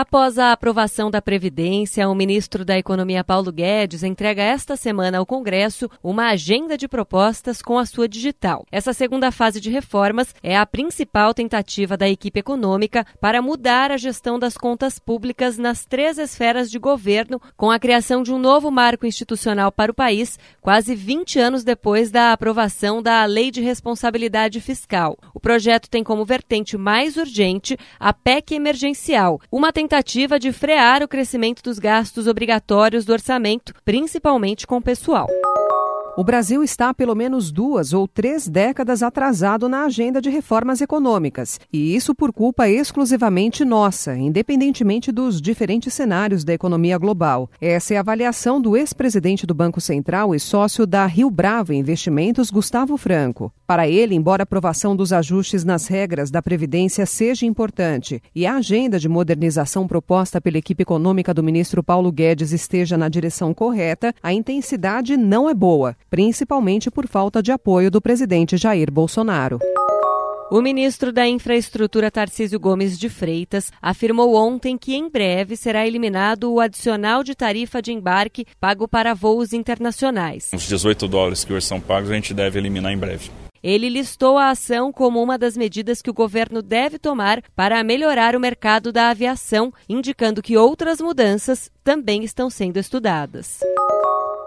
Após a aprovação da Previdência, o ministro da Economia Paulo Guedes entrega esta semana ao Congresso uma agenda de propostas com a sua digital. Essa segunda fase de reformas é a principal tentativa da equipe econômica para mudar a gestão das contas públicas nas três esferas de governo, com a criação de um novo marco institucional para o país, quase 20 anos depois da aprovação da Lei de Responsabilidade Fiscal. O projeto tem como vertente mais urgente a PEC emergencial, uma tentativa tentativa de frear o crescimento dos gastos obrigatórios do orçamento, principalmente com o pessoal. O Brasil está há pelo menos duas ou três décadas atrasado na agenda de reformas econômicas, e isso por culpa exclusivamente nossa, independentemente dos diferentes cenários da economia global. Essa é a avaliação do ex-presidente do Banco Central e sócio da Rio Bravo Investimentos, Gustavo Franco. Para ele, embora a aprovação dos ajustes nas regras da Previdência seja importante e a agenda de modernização proposta pela equipe econômica do ministro Paulo Guedes esteja na direção correta, a intensidade não é boa principalmente por falta de apoio do presidente Jair Bolsonaro. O ministro da Infraestrutura Tarcísio Gomes de Freitas afirmou ontem que em breve será eliminado o adicional de tarifa de embarque pago para voos internacionais. Os 18 dólares que hoje são pagos a gente deve eliminar em breve. Ele listou a ação como uma das medidas que o governo deve tomar para melhorar o mercado da aviação, indicando que outras mudanças também estão sendo estudadas.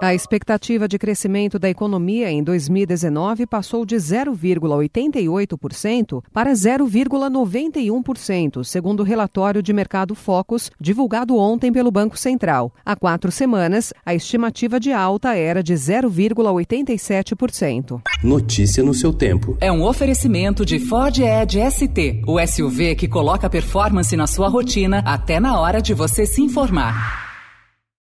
A expectativa de crescimento da economia em 2019 passou de 0,88% para 0,91%, segundo o relatório de mercado Focus divulgado ontem pelo Banco Central. Há quatro semanas, a estimativa de alta era de 0,87%. Notícia no seu tempo. É um oferecimento de Ford Edge ST, o SUV que coloca performance na sua rotina até na hora de você se informar.